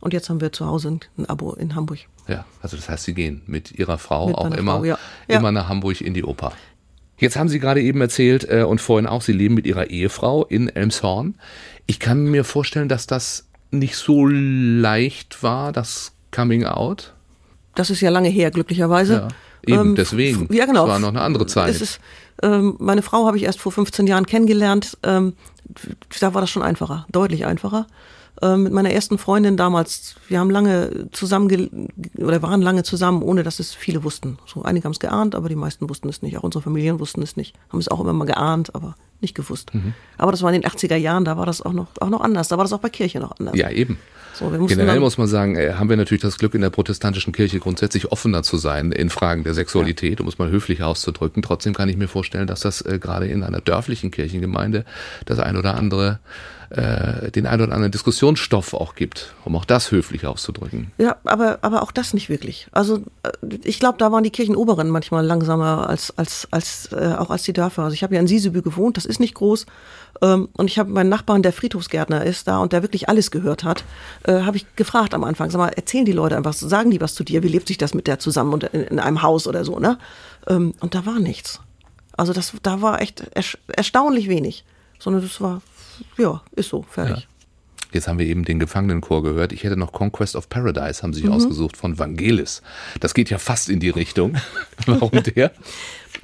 Und jetzt haben wir zu Hause ein, ein Abo in Hamburg. Ja, also das heißt, Sie gehen mit Ihrer Frau Mit auch immer, Frau, ja. Ja. immer nach Hamburg in die Oper. Jetzt haben Sie gerade eben erzählt äh, und vorhin auch, Sie leben mit Ihrer Ehefrau in Elmshorn. Ich kann mir vorstellen, dass das nicht so leicht war, das Coming Out. Das ist ja lange her, glücklicherweise. Ja, eben, Ähm, deswegen. Ja, genau. Es war noch eine andere Zeit. Ist, ähm, meine Frau habe ich erst vor 15 Jahren kennengelernt. Ähm, da war das schon einfacher, deutlich einfacher. Äh, mit meiner ersten Freundin damals. Wir haben lange zusammen oder waren lange zusammen, ohne dass es viele wussten. So einige haben es geahnt, aber die meisten wussten es nicht. Auch unsere Familien wussten es nicht. Haben es auch immer mal geahnt, aber nicht gewusst. Mhm. Aber das war in den 80er Jahren, da war das auch noch, auch noch anders. Da war das auch bei Kirche noch anders. Ja, eben. So, Generell muss man sagen, äh, haben wir natürlich das Glück, in der protestantischen Kirche grundsätzlich offener zu sein in Fragen der Sexualität, um es mal höflich auszudrücken. Trotzdem kann ich mir vorstellen, dass das äh, gerade in einer dörflichen Kirchengemeinde das ein oder andere äh, den ein oder anderen Diskussionsstoff auch gibt, um auch das höflich auszudrücken. Ja, aber, aber auch das nicht wirklich. Also äh, ich glaube, da waren die Kirchenoberen manchmal langsamer als, als, als äh, auch als die Dörfer. Also ich habe ja in Siesebü gewohnt, das ist nicht groß. Ähm, und ich habe meinen Nachbarn, der Friedhofsgärtner ist da und der wirklich alles gehört hat, äh, habe ich gefragt am Anfang, sag mal, erzählen die Leute einfach, sagen die was zu dir, wie lebt sich das mit der zusammen und in, in einem Haus oder so, ne? Ähm, und da war nichts. Also das, da war echt erstaunlich wenig. Sondern das war ja, ist so, fertig. Ja. Jetzt haben wir eben den Gefangenenchor gehört. Ich hätte noch Conquest of Paradise, haben Sie sich mhm. ausgesucht, von Vangelis. Das geht ja fast in die Richtung. *laughs* Warum der?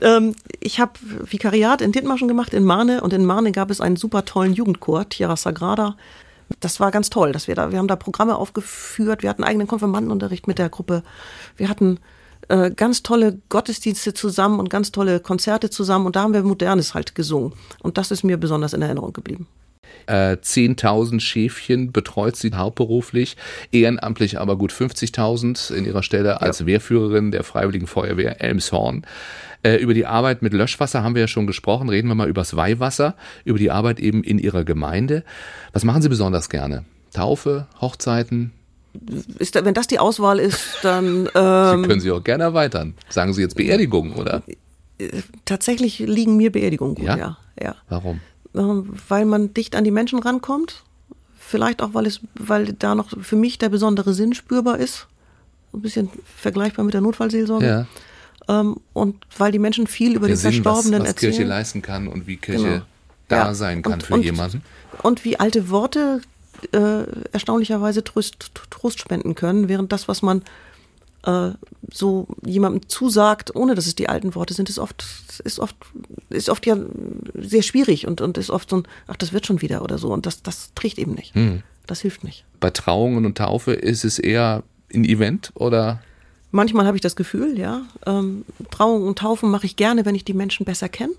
ähm, ich habe Vikariat in Dithmarschen gemacht, in Marne. Und in Marne gab es einen super tollen Jugendchor, Tierra Sagrada. Das war ganz toll, dass wir da, wir haben da Programme aufgeführt. Wir hatten eigenen Konfirmandenunterricht mit der Gruppe. Wir hatten äh, ganz tolle Gottesdienste zusammen und ganz tolle Konzerte zusammen. Und da haben wir Modernes halt gesungen. Und das ist mir besonders in Erinnerung geblieben. 10.000 äh, Schäfchen betreut sie hauptberuflich, ehrenamtlich aber gut 50.000 in ihrer Stelle als ja. Wehrführerin der Freiwilligen Feuerwehr Elmshorn. Äh, über die Arbeit mit Löschwasser haben wir ja schon gesprochen. Reden wir mal übers Weihwasser, über die Arbeit eben in ihrer Gemeinde. Was machen Sie besonders gerne? Taufe, Hochzeiten, ist, wenn das die Auswahl ist, dann. *laughs* Ähm, Sie können Sie auch gerne erweitern. Sagen Sie jetzt Beerdigung, oder? Tatsächlich liegen mir Beerdigungen gut, ja. ja, ja. Warum? Ähm, weil man dicht an die Menschen rankommt. Vielleicht auch, weil es, weil da noch für mich der besondere Sinn spürbar ist. Ein bisschen vergleichbar mit der Notfallseelsorge. Ja. Ähm, und weil die Menschen viel über der die Sinn, Verstorbenen was, was erzählen. Kirche leisten kann und wie Kirche genau. da ja. sein kann und, für und, jemanden. Und wie alte Worte äh, erstaunlicherweise Trost, Trost spenden können, während das, was man äh, so jemandem zusagt, ohne dass es die alten Worte sind, ist oft, ist oft, ist oft ja sehr schwierig und, und ist oft so ein, ach, das wird schon wieder oder so. Und das, das trägt eben nicht. Hm. Das hilft nicht. Bei Trauungen und Taufe ist es eher ein Event oder? Manchmal habe ich das Gefühl, ja. Ähm, Trauungen und Taufen mache ich gerne, wenn ich die Menschen besser kenne.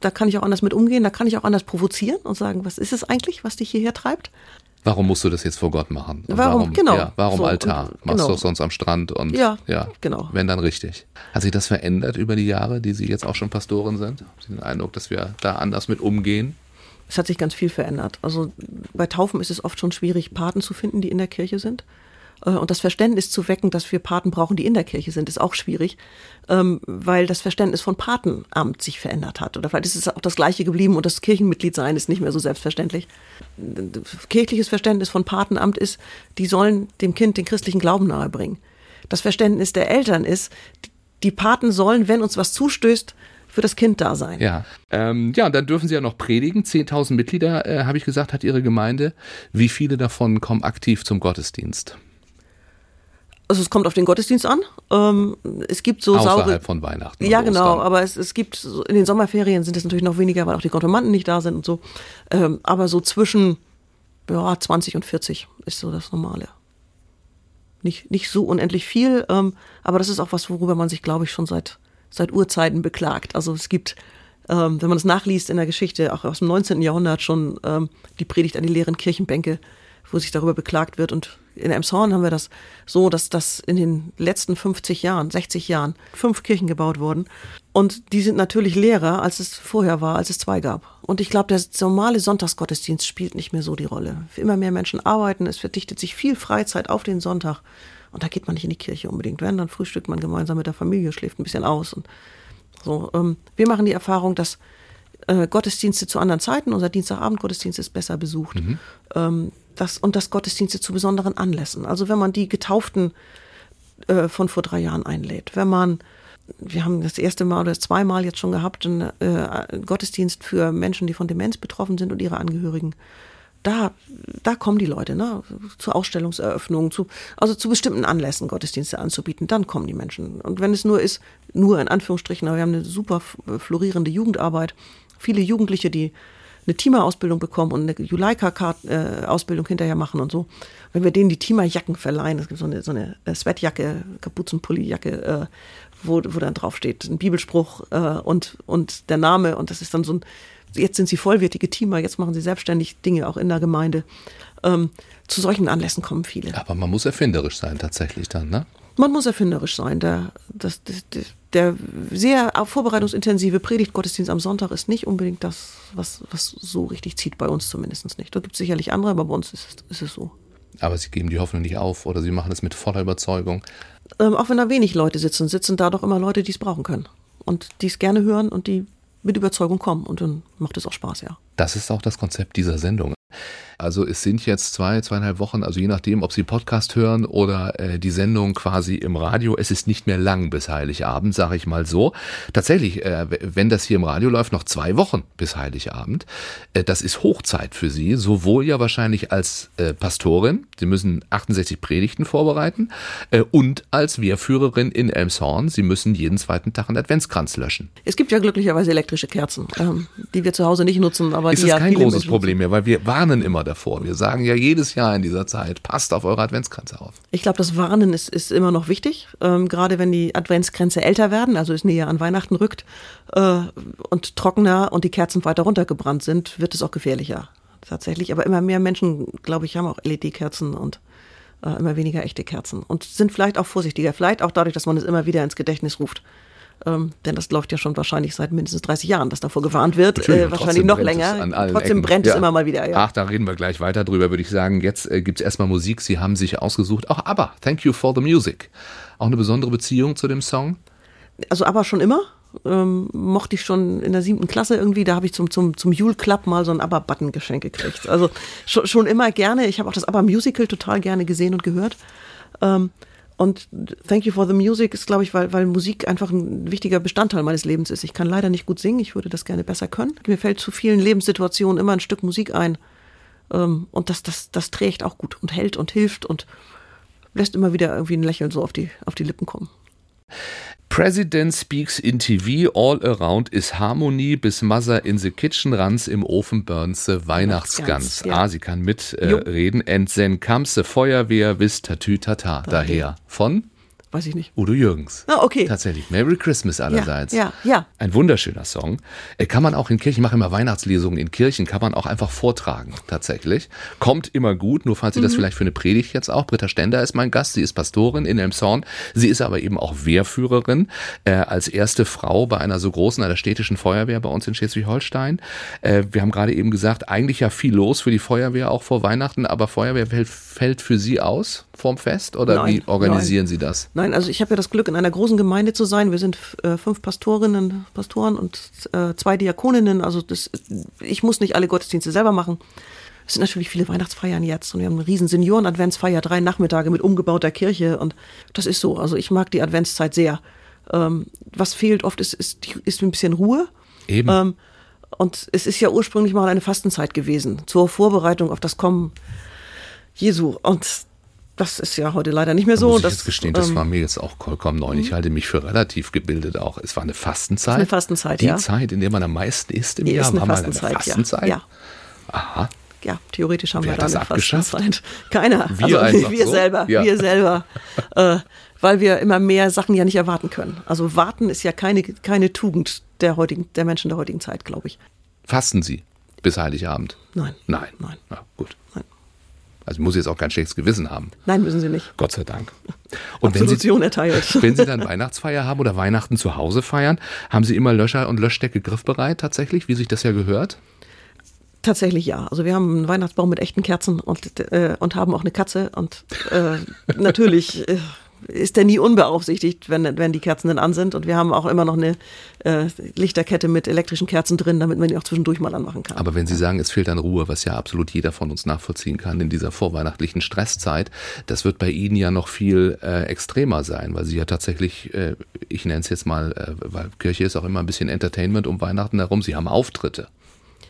Da kann ich auch anders mit umgehen, da kann ich auch anders provozieren und sagen, was ist es eigentlich, was dich hierher treibt? Warum musst du das jetzt vor Gott machen? warum, warum, genau. Ja, warum so, Altar? Und, Machst genau. du sonst am Strand und ja, ja, genau. Wenn dann richtig. Hat sich das verändert über die Jahre, die Sie jetzt auch schon Pastorin sind? Haben Sie den Eindruck, dass wir da anders mit umgehen? Es hat sich ganz viel verändert. Also bei Taufen ist es oft schon schwierig, Paten zu finden, die in der Kirche sind. Äh, und das Verständnis zu wecken, dass wir Paten brauchen, die in der Kirche sind, ist auch schwierig, ähm, weil das Verständnis von Patenamt sich verändert hat. Oder vielleicht ist es auch das gleiche geblieben und das Kirchenmitglied sein ist nicht mehr so selbstverständlich. Kirchliches Verständnis von Patenamt ist, die sollen dem Kind den christlichen Glauben nahebringen. Das Verständnis der Eltern ist, die Paten sollen, wenn uns was zustößt, für das Kind da sein. Ja, ähm, ja, und dann dürfen Sie ja noch predigen. 10.000 Mitglieder, äh, habe ich gesagt, hat Ihre Gemeinde. Wie viele davon kommen aktiv zum Gottesdienst? Also es kommt auf den Gottesdienst an. Ähm, es gibt so Außerhalb saure. von Weihnachten. Ja, genau. Aber es, es gibt in den Sommerferien sind es natürlich noch weniger, weil auch die Konfirmanden nicht da sind und so. Ähm, aber so zwischen ja, 20 und 40 ist so das Normale. Nicht, nicht so unendlich viel, ähm, aber das ist auch was, worüber man sich, glaube ich, schon seit, seit Urzeiten beklagt. Also es gibt, ähm, wenn man es nachliest in der Geschichte, auch aus dem 19. Jahrhundert schon ähm, die Predigt an die leeren Kirchenbänke, wo sich darüber beklagt wird und in Emshorn haben wir das so, dass das in den letzten 50 Jahren, 60 Jahren fünf Kirchen gebaut wurden. Und die sind natürlich leerer, als es vorher war, als es zwei gab. Und ich glaube, der normale Sonntagsgottesdienst spielt nicht mehr so die Rolle. Immer mehr Menschen arbeiten, es verdichtet sich viel Freizeit auf den Sonntag. Und da geht man nicht in die Kirche unbedingt. Wenn, dann frühstückt man gemeinsam mit der Familie, schläft ein bisschen aus. Und so, ähm, wir machen die Erfahrung, dass äh, Gottesdienste zu anderen Zeiten, unser Dienstagabend-Gottesdienst ist besser besucht. Mhm. Ähm, das, und das Gottesdienste zu besonderen Anlässen. Also wenn man die Getauften äh, von vor drei Jahren einlädt, wenn man wir haben das erste Mal oder zweimal jetzt schon gehabt, einen äh, Gottesdienst für Menschen, die von Demenz betroffen sind und ihre Angehörigen. Da, da kommen die Leute, ne, zu Ausstellungseröffnungen, zu, also zu bestimmten Anlässen Gottesdienste anzubieten, dann kommen die Menschen. Und wenn es nur ist, nur in Anführungsstrichen, aber wir haben eine super florierende Jugendarbeit, viele Jugendliche, die eine Teamer-Ausbildung bekommen und eine Juleika-Ausbildung hinterher machen und so. Wenn wir denen die Teamer-Jacken verleihen, es gibt so eine, so eine äh, Sweatjacke, Kapuzenpulli-Jacke, äh, wo, wo dann draufsteht, ein Bibelspruch äh, und, und der Name und das ist dann so ein, jetzt sind sie vollwertige Teamer, jetzt machen sie selbstständig Dinge auch in der Gemeinde. Ähm, zu solchen Anlässen kommen viele. Aber man muss erfinderisch sein tatsächlich dann, ne? Man muss erfinderisch sein. Der, das, das, der sehr vorbereitungsintensive Predigtgottesdienst am Sonntag ist nicht unbedingt das, was, was so richtig zieht, bei uns zumindest nicht. Da gibt es sicherlich andere, aber bei uns ist es, ist es so. Aber Sie geben die Hoffnung nicht auf oder Sie machen es mit voller Überzeugung. Ähm, auch wenn da wenig Leute sitzen, sitzen da doch immer Leute, die es brauchen können. Und die es gerne hören und die mit Überzeugung kommen. Und dann macht es auch Spaß, ja. Das ist auch das Konzept dieser Sendung. Also es sind jetzt zwei, zweieinhalb Wochen, also je nachdem, ob Sie Podcast hören oder äh, die Sendung quasi im Radio. Es ist nicht mehr lang bis Heiligabend, sage ich mal so. Tatsächlich, äh, wenn das hier im Radio läuft, noch zwei Wochen bis Heiligabend. Äh, das ist Hochzeit für Sie, sowohl ja wahrscheinlich als äh, Pastorin, Sie müssen 68 Predigten vorbereiten, äh, und als Wehrführerin in Elmshorn, Sie müssen jeden zweiten Tag einen Adventskranz löschen. Es gibt ja glücklicherweise elektrische Kerzen, ähm, die wir zu Hause nicht nutzen, aber ist die es ja kein großes Problem mehr, weil wir warnen immer davor. Wir sagen ja jedes Jahr in dieser Zeit, passt auf eure Adventskränze auf. Ich glaube, das Warnen ist, ist immer noch wichtig, ähm, gerade wenn die Adventskränze älter werden, also es näher an Weihnachten rückt äh, und trockener und die Kerzen weiter runtergebrannt sind, wird es auch gefährlicher tatsächlich. Aber immer mehr Menschen, glaube ich, haben auch LED-Kerzen und äh, immer weniger echte Kerzen und sind vielleicht auch vorsichtiger, vielleicht auch dadurch, dass man es immer wieder ins Gedächtnis ruft. Ähm, denn das läuft ja schon wahrscheinlich seit mindestens 30 Jahren, dass davor gewarnt wird. Äh, wahrscheinlich noch es länger. trotzdem Ecken. brennt Ja. es immer mal wieder. Ja. Ach, da reden wir gleich weiter drüber, würde ich sagen. Jetzt äh, gibt's erstmal Musik. Sie haben sich ausgesucht. Auch ABBA, Thank You for the Music. Auch eine besondere Beziehung zu dem Song? also aber schon immer. Ähm, mochte ich schon in der siebten Klasse irgendwie, da habe ich zum, zum, zum Jule Club mal so ein ABBA-Button geschenkt gekriegt. Also schon, schon immer gerne. Ich habe auch das ABBA-Musical total gerne gesehen und gehört. Ähm, und Thank You for the Music ist, glaube ich, weil, weil Musik einfach ein wichtiger Bestandteil meines Lebens ist. Ich kann leider nicht gut singen, ich würde das gerne besser können. Mir fällt zu vielen Lebenssituationen immer ein Stück Musik ein. Ähm, und das, das, das trägt auch gut und hält und hilft und lässt immer wieder irgendwie ein Lächeln so auf die, auf die Lippen kommen. President speaks in TV, all around is harmony, bis Mother in the kitchen runs, im Ofen burns the Weihnachtsgans. Ja. Ah, sie kann mitreden. Äh, reden. And then comes the Feuerwehr, bis Tatü Tata. Daher. Von Weiß ich nicht. Udo Jürgens. Ah, okay. Tatsächlich. Merry Christmas allerseits. Ja, ja. Ein wunderschöner Song. Äh, Kann man auch in Kirchen, ich mache immer Weihnachtslesungen in Kirchen, kann man auch einfach vortragen, tatsächlich. Kommt immer gut, nur falls Sie Mhm. das vielleicht für eine Predigt jetzt auch. Britta Stender ist mein Gast, sie ist Pastorin in Elmshorn. Sie ist aber eben auch Wehrführerin, äh, als erste Frau bei einer so großen, einer städtischen Feuerwehr bei uns in Schleswig-Holstein. Äh, wir haben gerade eben gesagt, eigentlich ja viel los für die Feuerwehr, auch vor Weihnachten, aber Feuerwehr fällt, fällt für Sie aus vorm Fest oder Nein, wie organisieren Sie das? Nein, also ich habe ja das Glück, in einer großen Gemeinde zu sein. Wir sind äh, fünf Pastorinnen, Pastoren und äh, zwei Diakoninnen. Also das, ich muss nicht alle Gottesdienste selber machen. Es sind natürlich viele Weihnachtsfeiern jetzt und wir haben eine riesen Senioren-Adventsfeier, drei Nachmittage mit umgebauter Kirche und das ist so. Also ich mag die Adventszeit sehr. Ähm, was fehlt oft ist, ist, ist ein bisschen Ruhe. Eben. Ähm, und es ist ja ursprünglich mal eine Fastenzeit gewesen zur Vorbereitung auf das Kommen Jesu. Und das ist ja heute leider nicht mehr so. muss ich das, jetzt gestehen, das ähm, war mir jetzt auch vollkommen neu. Ich halte mich für relativ gebildet auch. Es war eine Fastenzeit. eine Fastenzeit, Die ja. Zeit, in der man am meisten isst im Die Jahr, ist eine war Fastenzeit, eine Fastenzeit. ja. Aha. Ja, theoretisch haben Wer wir da das eine abgeschafft? Fastenzeit. *laughs* Keiner. Wir also wir so? selber, Ja. wir selber. *laughs* Äh, weil wir immer mehr Sachen ja nicht erwarten können. Also warten ist ja keine, keine Tugend der heutigen, der Menschen der heutigen Zeit, glaube ich. Fasten Sie bis Heiligabend? Nein. Nein. Nein. Ja, gut. Also ich muss jetzt auch kein schlechtes Gewissen haben. Nein, müssen sie nicht. Gott sei Dank. Und wenn Sie, *laughs* erteilt. wenn Sie dann Weihnachtsfeier haben oder Weihnachten zu Hause feiern, haben Sie immer Löscher und Löschdecke griffbereit tatsächlich, wie sich das ja gehört? Tatsächlich ja. Also wir haben einen Weihnachtsbaum mit echten Kerzen und, äh, und haben auch eine Katze. Und äh, natürlich äh, ist der nie unbeaufsichtigt, wenn, wenn die Kerzen dann an sind. Und wir haben auch immer noch eine äh, Lichterkette mit elektrischen Kerzen drin, damit man die auch zwischendurch mal anmachen kann. Aber wenn Sie sagen, es fehlt an Ruhe, was ja absolut jeder von uns nachvollziehen kann in dieser vorweihnachtlichen Stresszeit, das wird bei Ihnen ja noch viel äh, extremer sein, weil Sie ja tatsächlich, äh, ich nenne es jetzt mal, äh, weil Kirche ist auch immer ein bisschen Entertainment um Weihnachten herum, Sie haben Auftritte.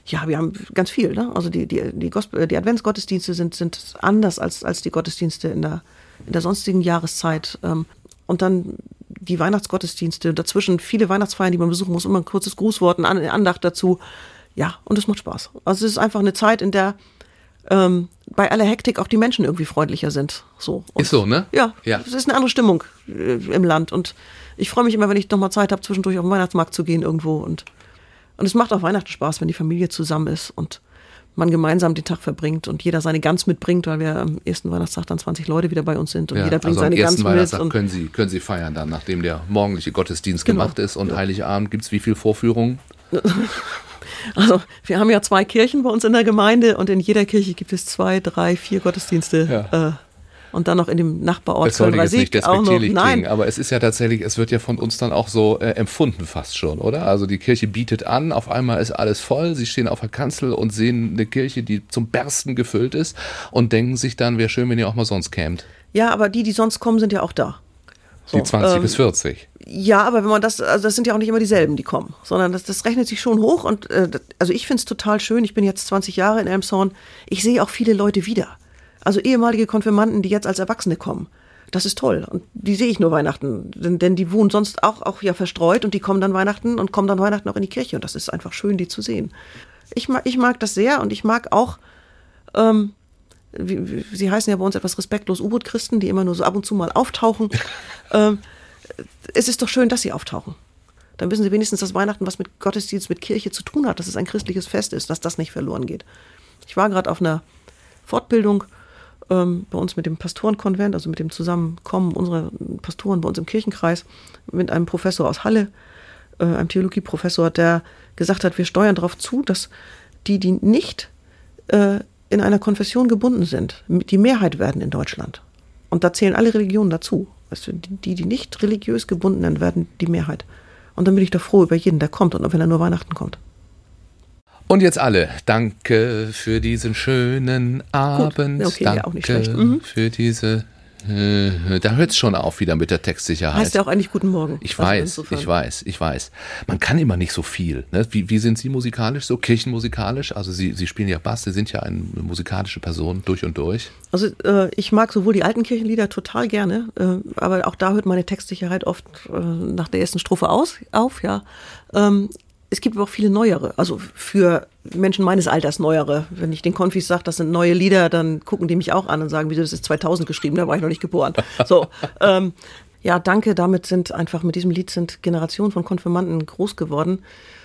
Ja, wir haben ganz viel. Ne? Also die, die, die, Gospel, die Adventsgottesdienste sind, sind anders als, als die Gottesdienste in der, in der sonstigen Jahreszeit. Ähm, Und dann die Weihnachtsgottesdienste, dazwischen viele Weihnachtsfeiern, die man besuchen muss, immer ein kurzes Grußwort, eine An- Andacht dazu. ja, und es macht Spaß. Also es ist einfach eine Zeit, in der ähm, bei aller Hektik auch die Menschen irgendwie freundlicher sind. So. Und ist so, ne? Ja, ja. Es ist eine andere Stimmung äh, im Land. Und ich freue mich immer, wenn ich nochmal Zeit habe, zwischendurch auf den Weihnachtsmarkt zu gehen irgendwo. Und, und es macht auch Weihnachten Spaß, wenn die Familie zusammen ist und man gemeinsam den Tag verbringt und jeder seine Gans mitbringt, weil wir am ersten Weihnachtstag dann 20 Leute wieder bei uns sind und ja, jeder bringt also seine Gans mit. Und können Sie, können Sie feiern dann, nachdem der morgendliche Gottesdienst genau. gemacht ist und ja. Heiligabend gibt es wie viel Vorführungen? *laughs* Also wir haben ja zwei Kirchen bei uns in der Gemeinde und in jeder Kirche gibt es zwei, drei, vier Gottesdienste. Ja. Äh, und dann noch in dem Nachbarort das soll jetzt nicht despektierlich auch noch, klingen, aber es ist ja tatsächlich, es wird ja von uns dann auch so äh, empfunden fast schon, oder? Also die Kirche bietet an, auf einmal ist alles voll, sie stehen auf der Kanzel und sehen eine Kirche, die zum Bersten gefüllt ist und denken sich dann, wäre schön, wenn ihr auch mal sonst kämt. Ja, aber die, die sonst kommen, sind ja auch da. So, die 20 ähm, bis 40. Ja, aber wenn man das, also das sind ja auch nicht immer dieselben, die kommen, sondern das, das rechnet sich schon hoch und äh, also ich finde es total schön. Ich bin jetzt 20 Jahre in Elmshorn. Ich sehe auch viele Leute wieder. Also ehemalige Konfirmanden, die jetzt als Erwachsene kommen. Das ist toll. Und die sehe ich nur Weihnachten. Denn, denn die wohnen sonst auch, auch ja verstreut und die kommen dann Weihnachten und kommen dann Weihnachten auch in die Kirche. Und das ist einfach schön, die zu sehen. Ich mag, ich mag das sehr und ich mag auch, ähm, wie, wie, sie heißen ja bei uns etwas respektlos U-Boot-Christen, die immer nur so ab und zu mal auftauchen. *laughs* ähm, es ist doch schön, dass sie auftauchen. Dann wissen sie wenigstens, dass Weihnachten was mit Gottesdienst, mit Kirche zu tun hat, dass es ein christliches Fest ist, dass das nicht verloren geht. Ich war gerade auf einer Fortbildung ähm, bei uns mit dem Pastorenkonvent, also mit dem Zusammenkommen unserer Pastoren bei uns im Kirchenkreis, mit einem Professor aus Halle, äh, einem Theologieprofessor, der gesagt hat, wir steuern darauf zu, dass die, die nicht äh, in einer Konfession gebunden sind, die Mehrheit werden in Deutschland. Und da zählen alle Religionen dazu. Du, die, die nicht religiös gebundenen werden die Mehrheit. Und dann bin ich doch froh über jeden, der kommt und auch wenn er nur Weihnachten kommt. Und jetzt alle, danke für diesen schönen Abend. Gut. Okay, danke ja, auch nicht schlecht. Mhm. für diese äh, da hört es schon auf wieder mit der Textsicherheit. Heißt ja auch eigentlich Guten Morgen. Ich weiß, ich weiß, ich weiß. Man kann immer nicht so viel. Ne? Wie, wie sind Sie musikalisch so, kirchenmusikalisch? Also Sie, Sie spielen ja Bass, Sie sind ja eine musikalische Person durch und durch. Also äh, ich mag sowohl die alten Kirchenlieder total gerne, äh, aber auch da hört meine Textsicherheit oft äh, nach der ersten Strophe aus, auf. Ja. Ähm, es gibt aber auch viele neuere, also für Menschen meines Alters neuere. Wenn ich den Konfis sage, das sind neue Lieder, dann gucken die mich auch an und sagen, wieso das ist 2000 geschrieben, da war ich noch nicht geboren. *laughs* So, ähm, ja, danke. Damit sind einfach mit diesem Lied sind Generationen von Konfirmanden groß geworden.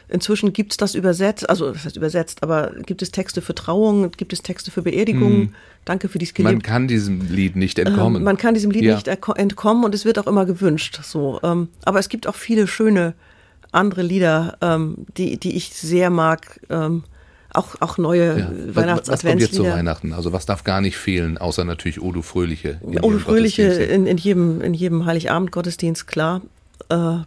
Inzwischen gibt es das übersetzt, also das heißt übersetzt, aber gibt es Texte für Trauungen, gibt es Texte für Beerdigungen. Hm. Danke für die Skelebt. Man kann diesem Lied nicht entkommen. Ähm, man kann diesem Lied ja. nicht entkommen und es wird auch immer gewünscht. So, ähm, aber es gibt auch viele schöne andere Lieder, ähm, die, die ich sehr mag. Ähm, auch, auch neue ja. Weihnachts Was kommt jetzt zu Weihnachten? Also was darf gar nicht fehlen, außer natürlich Odo Fröhliche. Odo Fröhliche in, in, jedem, in jedem Heiligabend-Gottesdienst, klar. Äh,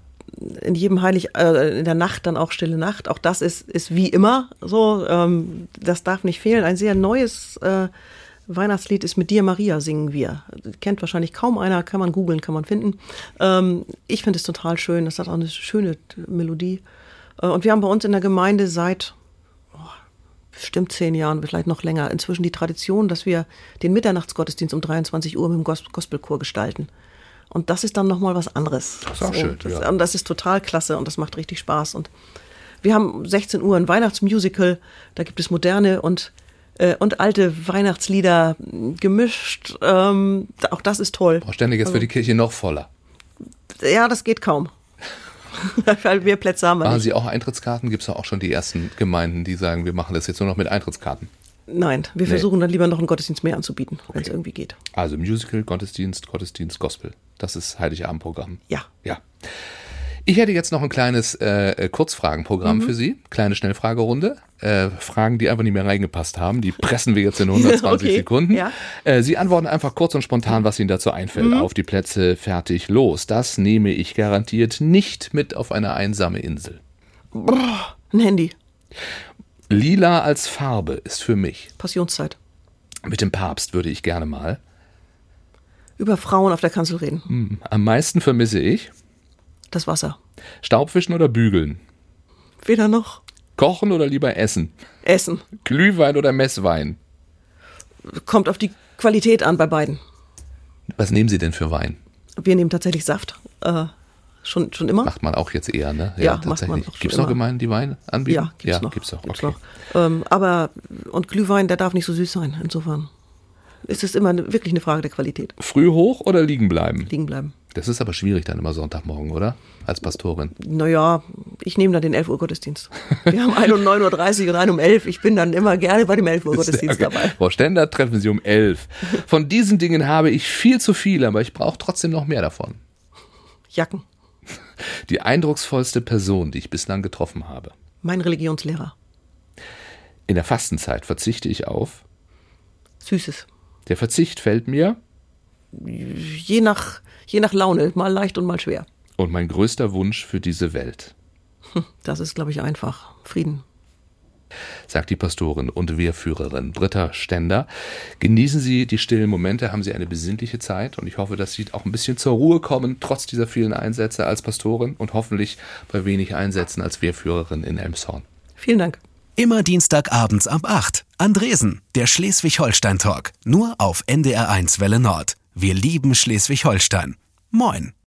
in jedem Heilig, äh, in der Nacht dann auch Stille Nacht. Auch das ist, ist wie immer so. Ähm, das darf nicht fehlen. Ein sehr neues äh, Weihnachtslied ist mit dir Maria singen wir. Kennt wahrscheinlich kaum einer, kann man googeln, kann man finden. Ähm, ich finde es total schön, das hat auch eine schöne Melodie. Äh, und wir haben bei uns in der Gemeinde seit oh, bestimmt zehn Jahren, vielleicht noch länger, inzwischen die Tradition, dass wir den Mitternachtsgottesdienst um 23 Uhr mit dem Gos Gospelchor gestalten. Und das ist dann nochmal was anderes. Das ist auch so, schön. Das, ja. Das ist total klasse und das macht richtig Spaß. Und wir haben 16 Uhr ein Weihnachtsmusical, da gibt es moderne und äh, und alte Weihnachtslieder gemischt. Ähm, auch das ist toll. Frau Ständig, jetzt also, wird die Kirche noch voller. Ja, das geht kaum. *laughs* Weil mehr Plätze haben wir Machen nicht. Sie auch Eintrittskarten? Gibt es auch schon die ersten Gemeinden, die sagen, wir machen das jetzt nur noch mit Eintrittskarten? Nein, wir nee. versuchen dann lieber noch einen Gottesdienst mehr anzubieten, okay. wenn es irgendwie geht. Also Musical, Gottesdienst, Gottesdienst, Gospel. Das ist Heiligabendprogramm. Ja. Ja. Ich hätte jetzt noch ein kleines äh, Kurzfragenprogramm mhm. für Sie. Kleine Schnellfragerunde. Äh, Fragen, die einfach nicht mehr reingepasst haben. Die pressen wir jetzt in *laughs* 120 okay. Sekunden. Ja. Äh, Sie antworten einfach kurz und spontan, was Ihnen dazu einfällt. Mhm. Auf die Plätze, fertig, los. Das nehme ich garantiert nicht mit auf eine einsame Insel. Boah, ein Handy. Lila als Farbe ist für mich. Passionszeit. Mit dem Papst würde ich gerne mal. Über Frauen auf der Kanzel reden. Hm, am meisten vermisse ich das Wasser. Staubwischen oder bügeln? Weder noch. Kochen oder lieber essen? Essen. Glühwein oder Messwein? Kommt auf die Qualität an bei beiden. Was nehmen Sie denn für Wein? Wir nehmen tatsächlich Saft. Äh, Schon, schon immer? Macht man auch jetzt eher, ne? Ja, macht man auch schon Gibt es noch. Gemeinden, die Wein anbieten? Ja, gibt's ja, noch. Gibt's noch. Gibt's okay. noch. Ähm, aber, und Glühwein, der darf nicht so süß sein, insofern. Es ist immer eine, wirklich eine Frage der Qualität. Früh hoch oder liegen bleiben? Liegen bleiben. Das ist aber schwierig dann immer Sonntagmorgen, oder? Als Pastorin. Naja, ich nehme dann den 11 Uhr Gottesdienst. Wir haben einen um 9.30 Uhr und einen um 11 Ich bin dann immer gerne bei dem 11 Uhr Gottesdienst geil. dabei. Frau Stender, treffen Sie um elf. Von diesen Dingen habe ich viel zu viel, aber ich brauche trotzdem noch mehr davon. Jacken. Die eindrucksvollste Person, die ich bislang getroffen habe. Mein Religionslehrer. In der Fastenzeit verzichte ich auf. Süßes. Der Verzicht fällt mir. Je nach, je nach Laune, mal leicht und mal schwer. Und mein größter Wunsch für diese Welt, Das ist, glaube ich, einfach. Frieden. sagt die Pastorin und Wehrführerin Britta Stender. Genießen Sie die stillen Momente, haben Sie eine besinnliche Zeit und ich hoffe, dass Sie auch ein bisschen zur Ruhe kommen, trotz dieser vielen Einsätze als Pastorin und hoffentlich bei wenig Einsätzen als Wehrführerin in Elmshorn. Vielen Dank. Immer Dienstagabends ab 8. Andresen, der Schleswig-Holstein-Talk. Nur auf NDR1 Welle Nord. Wir lieben Schleswig-Holstein. Moin.